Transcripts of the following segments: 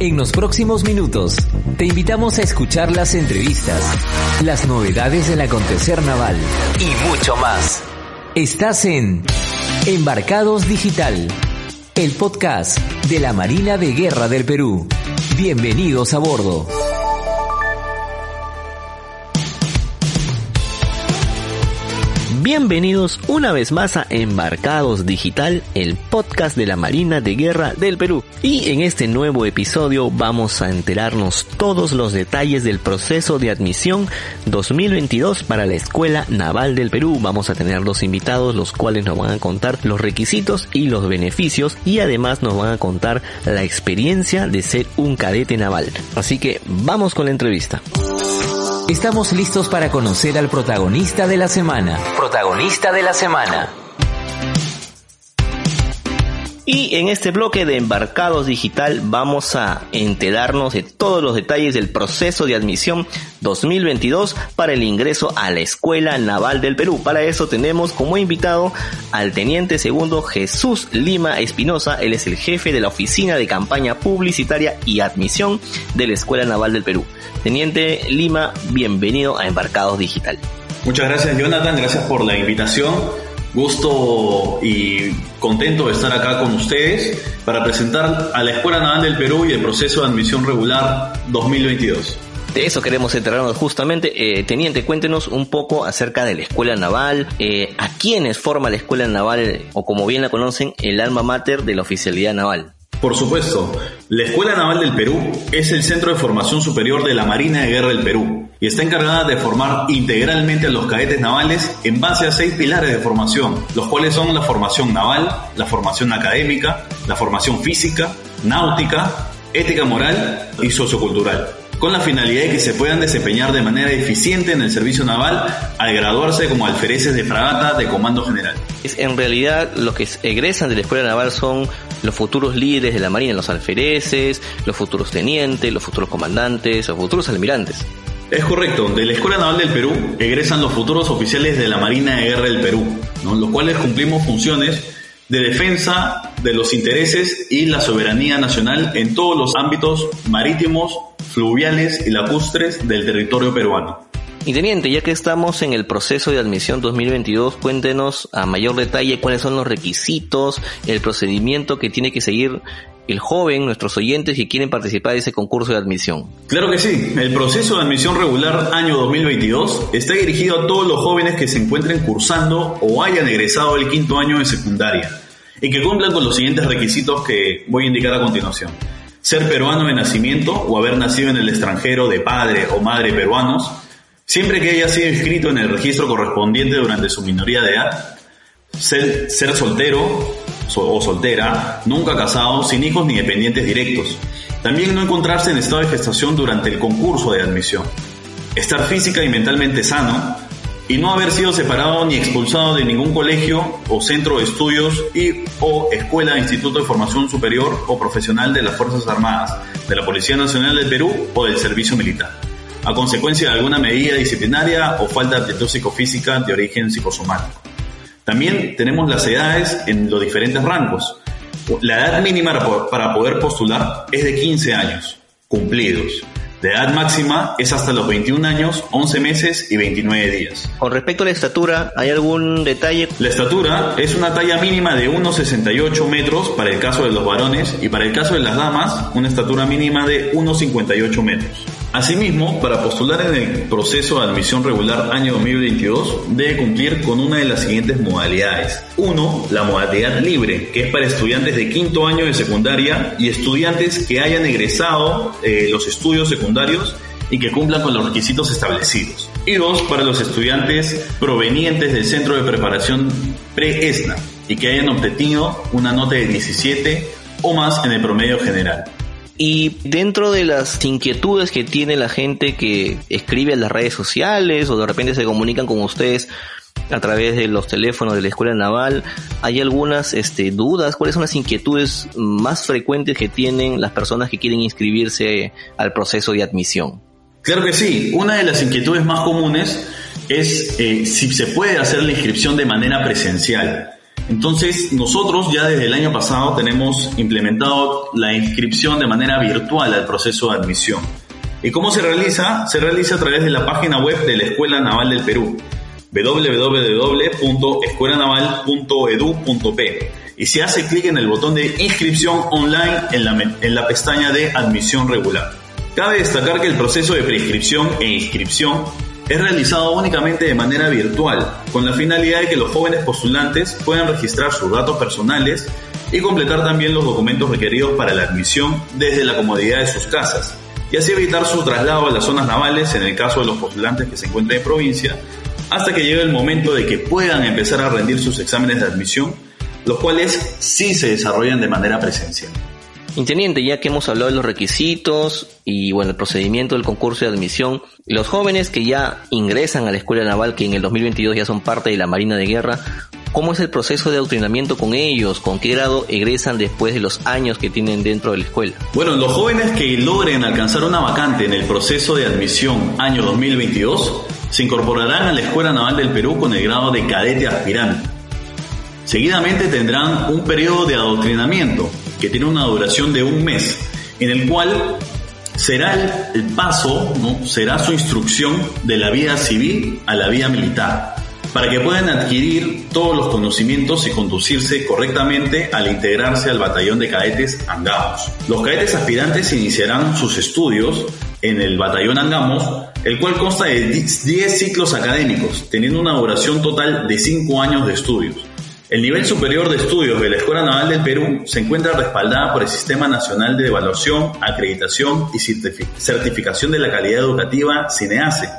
En los próximos minutos, te invitamos a escuchar las entrevistas, las novedades del acontecer naval y mucho más. Estás en Embarcados Digital, el podcast de la Marina de Guerra del Perú. Bienvenidos a bordo. Bienvenidos una vez más a Embarcados Digital, el podcast de la Marina de Guerra del Perú. Y en este nuevo episodio vamos a enterarnos todos los detalles del proceso de admisión 2022 para la Escuela Naval del Perú. Vamos a tener dos invitados los cuales nos van a contar los requisitos y los beneficios y además nos van a contar la experiencia de ser un cadete naval. Así que vamos con la entrevista. Estamos listos para conocer al protagonista de la semana. Protagonista de la semana. Y en este bloque de Embarcados Digital vamos a enterarnos de todos los detalles del proceso de admisión 2022 para el ingreso a la Escuela Naval del Perú. Para eso tenemos como invitado al Teniente Segundo Jesús Lima Espinosa. Él es el jefe de la Oficina de Campaña Publicitaria y Admisión de la Escuela Naval del Perú. Teniente Lima, bienvenido a Embarcados Digital. Muchas gracias Jonathan, gracias por la invitación. Gusto y contento de estar acá con ustedes para presentar a la Escuela Naval del Perú y el proceso de admisión regular 2022. De eso queremos enterarnos justamente. Eh, Teniente, cuéntenos un poco acerca de la Escuela Naval, eh, a quiénes forma la Escuela Naval, o como bien la conocen, el alma mater de la oficialidad naval. Por supuesto, la Escuela Naval del Perú es el centro de formación superior de la Marina de Guerra del Perú y está encargada de formar integralmente a los cadetes navales en base a seis pilares de formación, los cuales son la formación naval, la formación académica, la formación física, náutica, ética moral y sociocultural con la finalidad de que se puedan desempeñar de manera eficiente en el servicio naval al graduarse como alfereces de fragata de comando general. En realidad, los que egresan de la escuela naval son los futuros líderes de la Marina, los alfereces, los futuros tenientes, los futuros comandantes, los futuros almirantes. Es correcto, de la Escuela Naval del Perú egresan los futuros oficiales de la Marina de Guerra del Perú, los cuales cumplimos funciones de defensa de los intereses y la soberanía nacional en todos los ámbitos marítimos, fluviales y lacustres del territorio peruano. Y teniente, ya que estamos en el proceso de admisión 2022, cuéntenos a mayor detalle cuáles son los requisitos, el procedimiento que tiene que seguir el joven, nuestros oyentes que quieren participar de ese concurso de admisión. Claro que sí, el proceso de admisión regular año 2022 está dirigido a todos los jóvenes que se encuentren cursando o hayan egresado el quinto año de secundaria y que cumplan con los siguientes requisitos que voy a indicar a continuación. Ser peruano de nacimiento o haber nacido en el extranjero de padre o madre peruanos, siempre que haya sido inscrito en el registro correspondiente durante su minoría de edad, ser, ser soltero o soltera, nunca casado, sin hijos ni dependientes directos. También no encontrarse en estado de gestación durante el concurso de admisión. Estar física y mentalmente sano y no haber sido separado ni expulsado de ningún colegio o centro de estudios y o escuela, instituto de formación superior o profesional de las Fuerzas Armadas, de la Policía Nacional del Perú o del Servicio Militar, a consecuencia de alguna medida disciplinaria o falta de aptitud psicofísica de origen psicosomático. También tenemos las edades en los diferentes rangos. La edad mínima para poder postular es de 15 años cumplidos. La edad máxima es hasta los 21 años, 11 meses y 29 días. Con respecto a la estatura, ¿hay algún detalle? La estatura es una talla mínima de 1,68 metros para el caso de los varones y para el caso de las damas, una estatura mínima de 1,58 metros. Asimismo, para postular en el proceso de admisión regular año 2022, debe cumplir con una de las siguientes modalidades. Uno, la modalidad libre, que es para estudiantes de quinto año de secundaria y estudiantes que hayan egresado eh, los estudios secundarios y que cumplan con los requisitos establecidos. Y dos, para los estudiantes provenientes del centro de preparación pre-ESNA y que hayan obtenido una nota de 17 o más en el promedio general. Y dentro de las inquietudes que tiene la gente que escribe en las redes sociales o de repente se comunican con ustedes a través de los teléfonos de la escuela naval, hay algunas este, dudas, cuáles son las inquietudes más frecuentes que tienen las personas que quieren inscribirse al proceso de admisión. Claro que sí, una de las inquietudes más comunes es eh, si se puede hacer la inscripción de manera presencial. Entonces, nosotros ya desde el año pasado tenemos implementado la inscripción de manera virtual al proceso de admisión. ¿Y cómo se realiza? Se realiza a través de la página web de la Escuela Naval del Perú, www.escuelanaval.edu.p y se hace clic en el botón de inscripción online en la, en la pestaña de admisión regular. Cabe destacar que el proceso de preinscripción e inscripción es realizado únicamente de manera virtual, con la finalidad de que los jóvenes postulantes puedan registrar sus datos personales y completar también los documentos requeridos para la admisión desde la comodidad de sus casas, y así evitar su traslado a las zonas navales en el caso de los postulantes que se encuentren en provincia, hasta que llegue el momento de que puedan empezar a rendir sus exámenes de admisión, los cuales sí se desarrollan de manera presencial. Inteniente, ya que hemos hablado de los requisitos y bueno, el procedimiento del concurso de admisión, los jóvenes que ya ingresan a la escuela naval, que en el 2022 ya son parte de la Marina de Guerra, ¿cómo es el proceso de adoctrinamiento con ellos? ¿Con qué grado egresan después de los años que tienen dentro de la escuela? Bueno, los jóvenes que logren alcanzar una vacante en el proceso de admisión año 2022 se incorporarán a la Escuela Naval del Perú con el grado de cadete aspirante. Seguidamente tendrán un periodo de adoctrinamiento que tiene una duración de un mes, en el cual será el, paso, ¿no? será su instrucción de la vida civil a la vida militar, para que puedan adquirir todos los conocimientos y conducirse correctamente al integrarse al batallón de cadetes Angamos. Los cadetes aspirantes iniciarán sus estudios en el batallón Angamos, el cual consta de 10 ciclos académicos, teniendo una duración total de 5 años de estudios. El nivel superior de estudios de la Escuela Naval del Perú se encuentra respaldada por el Sistema Nacional de Evaluación, Acreditación y Certificación de la Calidad Educativa CINEACE,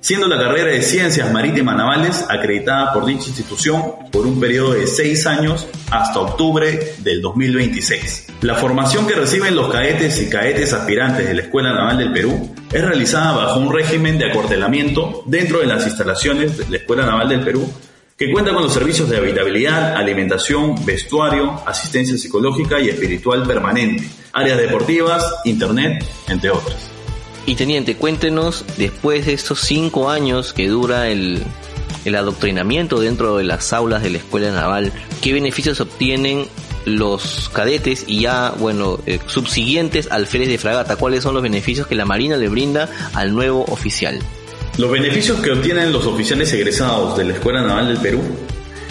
siendo la carrera de Ciencias Marítimas Navales acreditada por dicha institución por un periodo de seis años hasta octubre del 2026. La formación que reciben los cadetes y cadetes aspirantes de la Escuela Naval del Perú es realizada bajo un régimen de acortelamiento dentro de las instalaciones de la Escuela Naval del Perú que cuenta con los servicios de habitabilidad, alimentación, vestuario, asistencia psicológica y espiritual permanente, áreas deportivas, internet, entre otras. Y teniente, cuéntenos, después de estos cinco años que dura el, adoctrinamiento dentro de las aulas de la escuela naval, ¿qué beneficios obtienen los cadetes y ya, bueno, eh, subsiguientes alférez de fragata? ¿Cuáles son los beneficios que la Marina le brinda al nuevo oficial? Los beneficios que obtienen los oficiales egresados de la Escuela Naval del Perú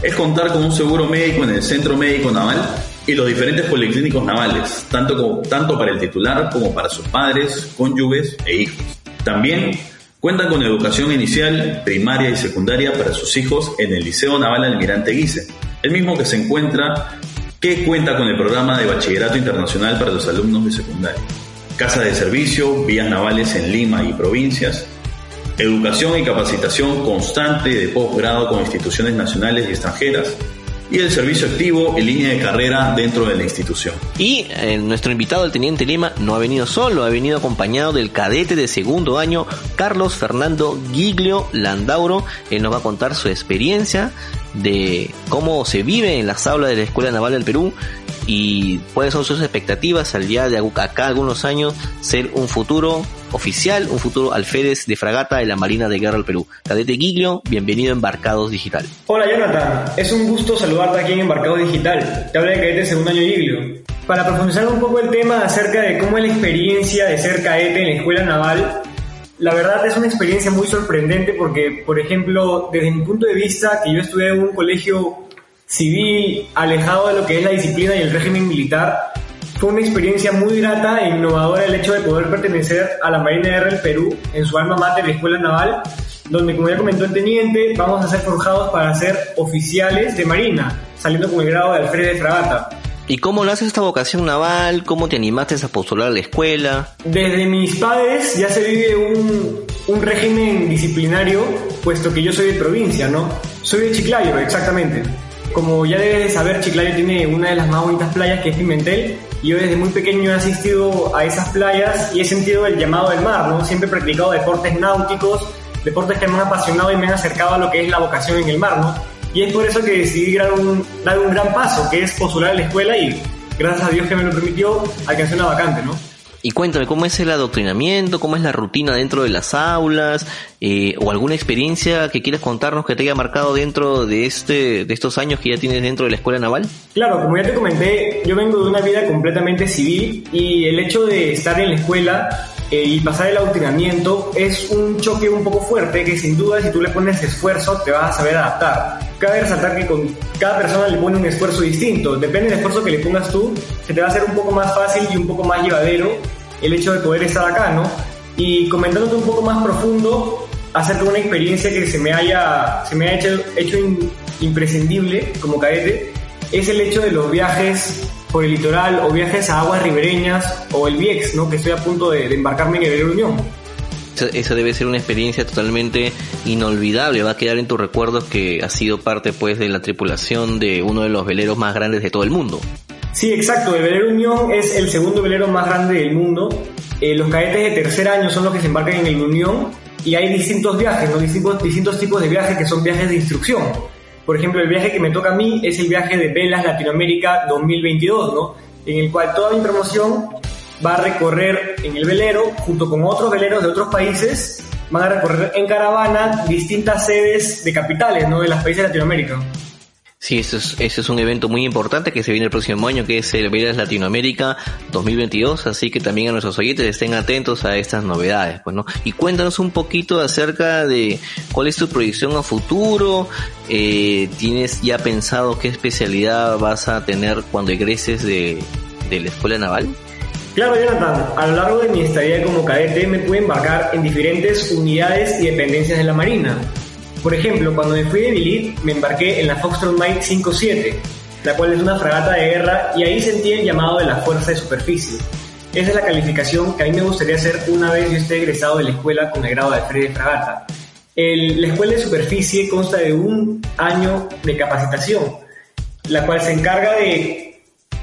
es contar con un seguro médico en el Centro Médico Naval y los diferentes policlínicos navales, tanto, tanto para el titular como para sus padres, cónyuges e hijos. También cuentan con educación inicial, primaria y secundaria para sus hijos en el Liceo Naval Almirante Guise, el mismo que se encuentra que cuenta con el programa de bachillerato internacional para los alumnos de secundaria. Casa de servicio, vías navales en Lima y provincias, educación y capacitación constante de posgrado con instituciones nacionales y extranjeras, y el servicio activo en línea de carrera dentro de la institución. Y eh, nuestro invitado, el teniente Lima, no ha venido solo, ha venido acompañado del cadete de segundo año, Carlos Fernando Giglio Landauro. Él nos va a contar su experiencia de cómo se vive en las aulas de la Escuela Naval del Perú y cuáles son sus expectativas al día de acá algunos años ser un futuro oficial, un futuro alférez de fragata de la Marina de Guerra del Perú. Cadete Giglio, bienvenido a Embarcados Digital. Hola Jonathan, es un gusto saludarte aquí en Embarcados Digital. Te habla de cadete segundo año Giglio. Para profundizar un poco el tema acerca de cómo es la experiencia de ser cadete en la escuela naval, la verdad es una experiencia muy sorprendente porque, por ejemplo, desde mi punto de vista, que yo estudié en un colegio civil, alejado de lo que es la disciplina y el régimen militar, fue una experiencia muy grata e innovadora el hecho de poder pertenecer a la Marina de Guerra del Perú en su alma mater, la Escuela Naval, donde, como ya comentó el teniente, vamos a ser forjados para ser oficiales de Marina, saliendo con el grado de alférez de fragata. ¿Y cómo nace esta vocación naval? ¿Cómo te animaste a postular a la escuela? Desde mis padres ya se vive un, un régimen disciplinario, puesto que yo soy de provincia, ¿no? Soy de Chiclayo, exactamente. Como ya debes de saber, Chiclayo tiene una de las más bonitas playas que es Pimentel. Y yo desde muy pequeño he asistido a esas playas y he sentido el llamado del mar, ¿no? Siempre he practicado deportes náuticos, deportes que me han apasionado y me han acercado a lo que es la vocación en el mar, ¿no? Y es por eso que decidí dar un, dar un gran paso, que es postular a la escuela y gracias a Dios que me lo permitió, alcancé una vacante, ¿no? Y cuéntame, ¿cómo es el adoctrinamiento? ¿Cómo es la rutina dentro de las aulas? Eh, ¿O alguna experiencia que quieras contarnos que te haya marcado dentro de, este, de estos años que ya tienes dentro de la Escuela Naval? Claro, como ya te comenté, yo vengo de una vida completamente civil y el hecho de estar en la escuela eh, y pasar el adoctrinamiento es un choque un poco fuerte que sin duda si tú le pones esfuerzo te vas a saber adaptar. Cabe resaltar que con cada persona le pone un esfuerzo distinto. Depende del esfuerzo que le pongas tú, se te va a hacer un poco más fácil y un poco más llevadero el hecho de poder estar acá, ¿no? Y comentándote un poco más profundo acerca de una experiencia que se me haya, se me ha hecho, hecho imprescindible como cadete, es el hecho de los viajes por el litoral o viajes a aguas ribereñas o el VIEX, ¿no? Que estoy a punto de, embarcarme en el Unión. Eso, debe ser una experiencia totalmente inolvidable, va a quedar en tus recuerdos que ha sido parte pues de la tripulación de uno de los veleros más grandes de todo el mundo. Sí, exacto. El velero Unión es el segundo velero más grande del mundo. Eh, los cadetes de tercer año son los que se embarcan en el Unión y hay distintos viajes, ¿no? distintos, distintos tipos de viajes que son viajes de instrucción. Por ejemplo, el viaje que me toca a mí es el viaje de Velas Latinoamérica 2022, ¿no? En el cual toda mi promoción va a recorrer en el velero junto con otros veleros de otros países, van a recorrer en caravana distintas sedes de capitales, ¿no? De los países de Latinoamérica. Sí, eso es, eso es un evento muy importante que se viene el próximo año, que es el Veras Latinoamérica 2022, así que también a nuestros oyentes estén atentos a estas novedades, pues, ¿no? Y cuéntanos un poquito acerca de cuál es tu proyección a futuro, eh, ¿tienes ya pensado qué especialidad vas a tener cuando egreses de, de la Escuela Naval? Claro, Jonathan, a lo largo de mi estadía como cadete me pude embarcar en diferentes unidades y dependencias de la Marina por ejemplo, cuando me fui de Billit, me embarqué en la Foxtrot Mike 57, la cual es una fragata de guerra y ahí sentí el llamado de la fuerza de superficie. Esa es la calificación que a mí me gustaría hacer una vez yo esté egresado de la escuela con el grado de Fred fragata. la escuela de superficie consta de un año de capacitación, la cual se encarga de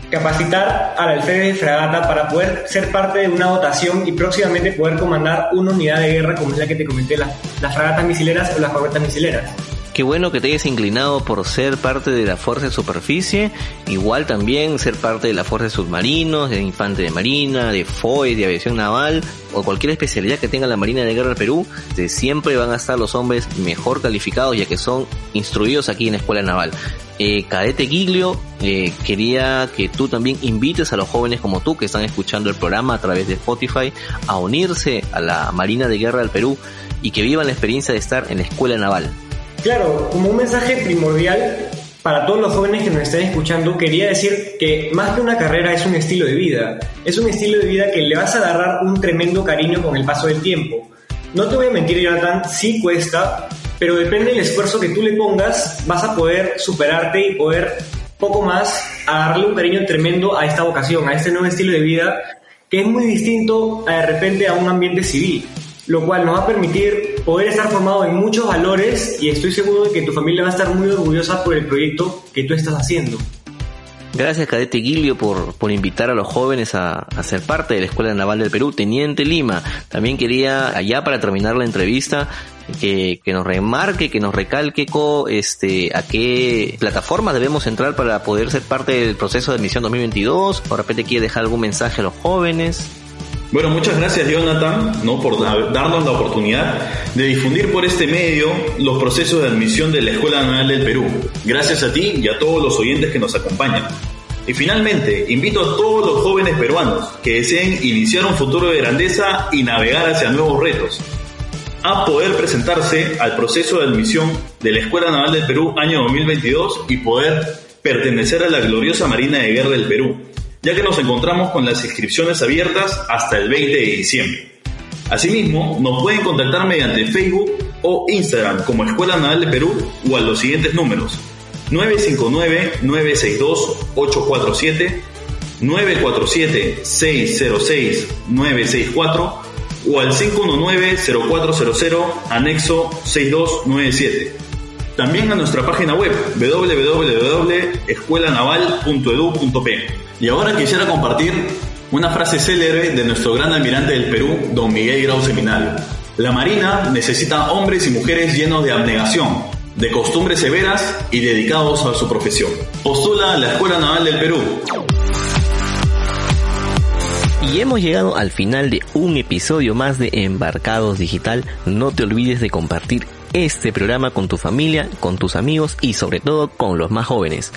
capacitar al alférez de fragata para poder ser parte de una dotación y próximamente poder comandar una unidad de guerra como es la que te comenté, las, las fragatas misileras o las corbetas misileras. Qué bueno que te hayas inclinado por ser parte de la Fuerza de Superficie, igual también ser parte de la Fuerza de Submarinos, de Infante de Marina, de FOE, de Aviación Naval o cualquier especialidad que tenga la Marina de Guerra del Perú, de siempre van a estar los hombres mejor calificados ya que son instruidos aquí en la Escuela Naval. Eh, Cadete Giglio, eh, quería que tú también invites a los jóvenes como tú que están escuchando el programa a través de Spotify a unirse a la Marina de Guerra del Perú y que vivan la experiencia de estar en la Escuela Naval. Claro, como un mensaje primordial para todos los jóvenes que nos están escuchando, quería decir que más que una carrera es un estilo de vida. Es un estilo de vida que le vas a agarrar un tremendo cariño con el paso del tiempo. No te voy a mentir, Jonathan, sí cuesta, pero depende del esfuerzo que tú le pongas, vas a poder superarte y poder poco más agarrarle un cariño tremendo a esta vocación, a este nuevo estilo de vida que es muy distinto a de repente a un ambiente civil, lo cual nos va a permitir poder estar formado en muchos valores y estoy seguro de que tu familia va a estar muy orgullosa por el proyecto que tú estás haciendo. Gracias, Cadete Guilio, por, por invitar a los jóvenes a, a, ser parte de la Escuela Naval del Perú. Teniente Lima, también quería, allá para terminar la entrevista, que, que nos remarque, que nos recalque este, a qué plataforma debemos entrar para poder ser parte del proceso de admisión 2022. Por repente quiere dejar algún mensaje a los jóvenes. Bueno, muchas gracias Jonathan ¿no? por darnos la oportunidad de difundir por este medio los procesos de admisión de la Escuela Naval del Perú. Gracias a ti y a todos los oyentes que nos acompañan. Y finalmente, invito a todos los jóvenes peruanos que deseen iniciar un futuro de grandeza y navegar hacia nuevos retos, a poder presentarse al proceso de admisión de la Escuela Naval del Perú año 2022 y poder pertenecer a la gloriosa Marina de Guerra del Perú ya que nos encontramos con las inscripciones abiertas hasta el 20 de diciembre. Asimismo, nos pueden contactar mediante Facebook o Instagram como Escuela Naval de Perú o a los siguientes números 959-962-847, 947-606-964 o al 519-0400 anexo 6297. También a nuestra página web www.escuelanaval.edu.p. Y ahora quisiera compartir una frase célebre de nuestro gran almirante del Perú, don Miguel Grau Seminal. La Marina necesita hombres y mujeres llenos de abnegación, de costumbres severas y dedicados a su profesión. Postula la Escuela Naval del Perú. Y hemos llegado al final de un episodio más de Embarcados Digital. No te olvides de compartir este programa con tu familia, con tus amigos y sobre todo con los más jóvenes.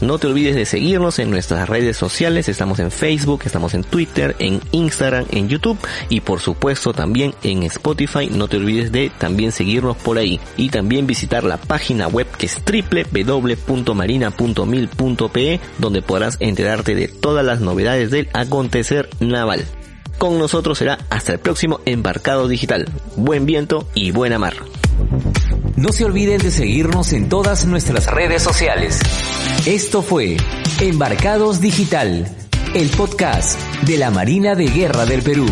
No te olvides de seguirnos en nuestras redes sociales, estamos en Facebook, estamos en Twitter, en Instagram, en YouTube y por supuesto también en Spotify. No te olvides de también seguirnos por ahí y también visitar la página web que es www.marina.mil.pe donde podrás enterarte de todas las novedades del acontecer naval. Con nosotros será hasta el próximo embarcado digital. Buen viento y buena mar. No se olviden de seguirnos en todas nuestras redes sociales. Esto fue Embarcados Digital, el podcast de la Marina de Guerra del Perú.